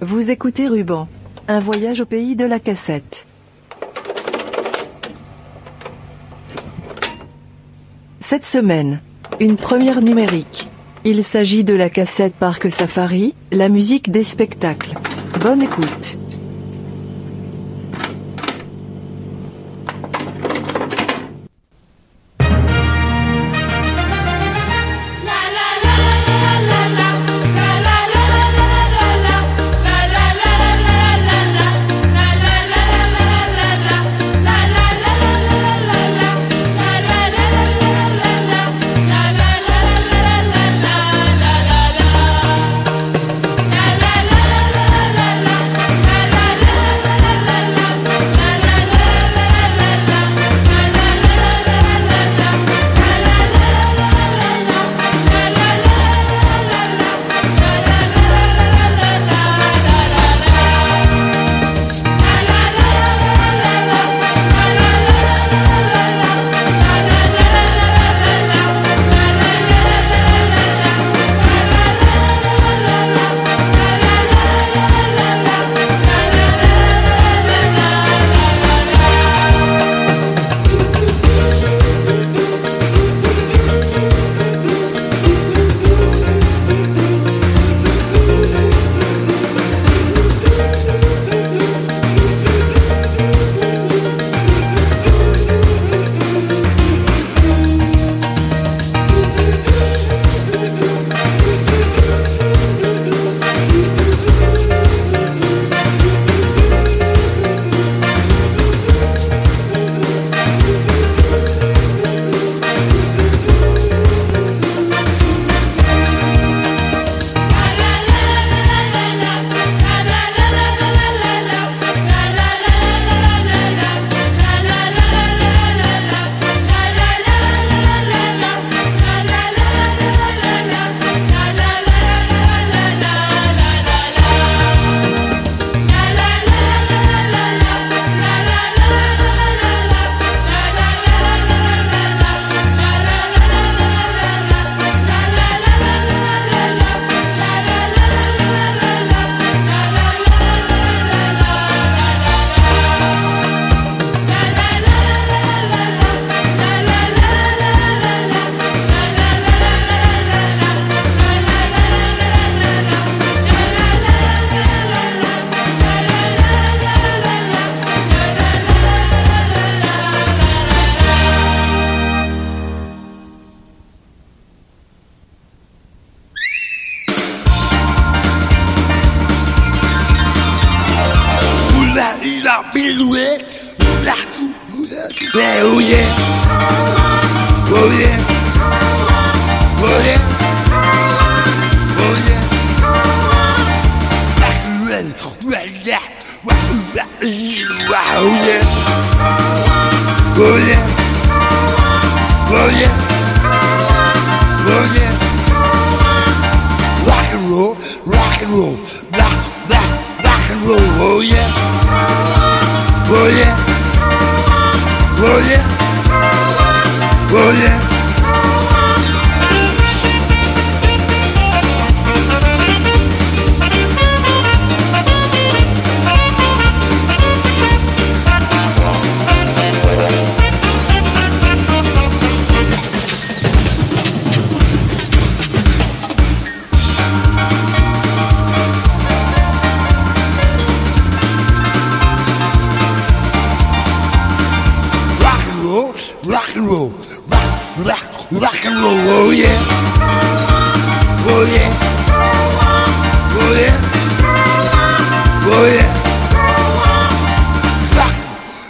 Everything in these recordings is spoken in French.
Vous écoutez Ruban. Un voyage au pays de la cassette. Cette semaine, une première numérique. Il s'agit de la cassette Parc Safari, la musique des spectacles. Bonne écoute.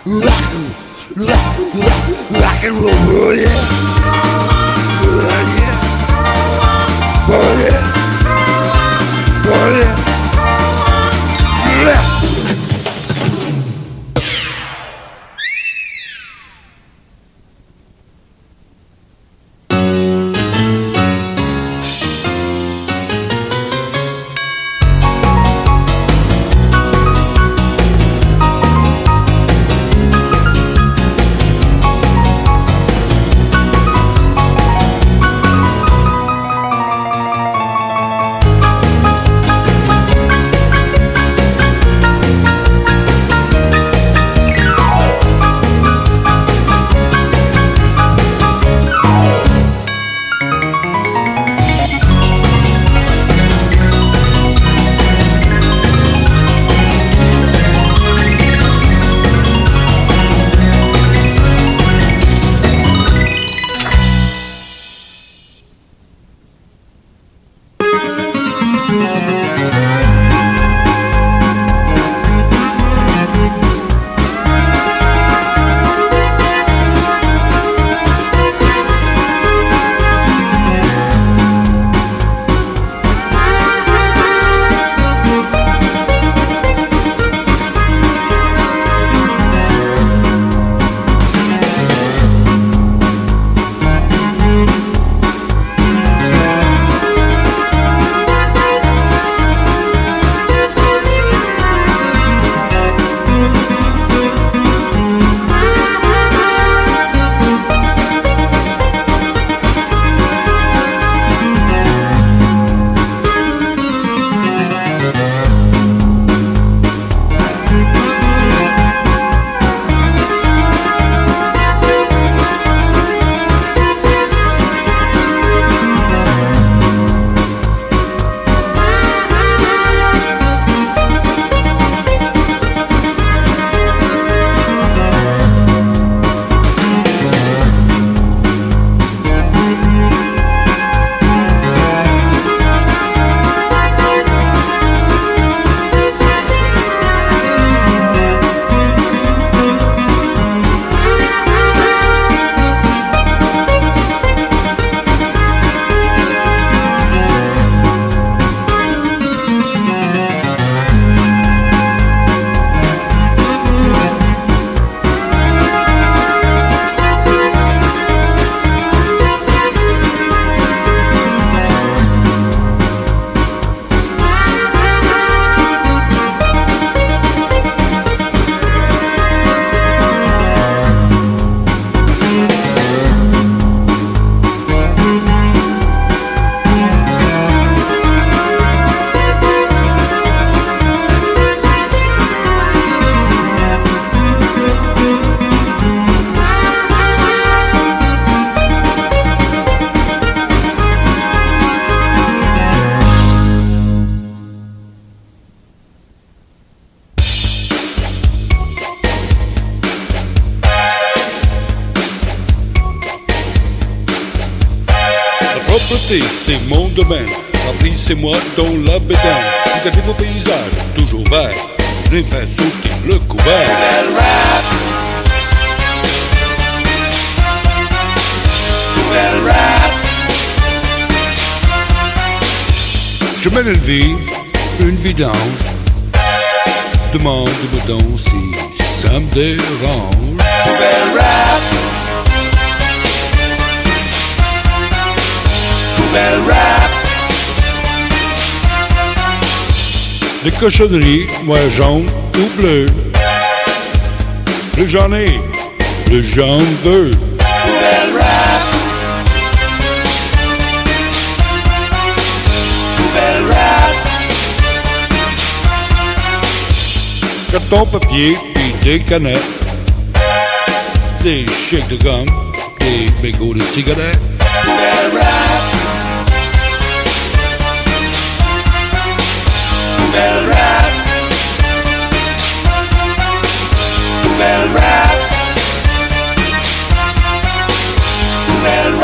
Rock, rock, rock, rock and roll, oh yeah, yeah, yeah, propreté, c'est mon domaine. Remplissez-moi dans la bédaine. Regardez vos paysages, toujours verts. Je faire sauter le couvert. Je mène une vie, une vidange. Demande-moi donc si ça me dérange. Des cochonneries, moi jaune ou bleu. Le j'en ai, le j'en veux. Carton papier, puis des canettes. Des chèques de gomme, des mégots de cigarettes. Boomerang rap. Boomerang rap. Boomerang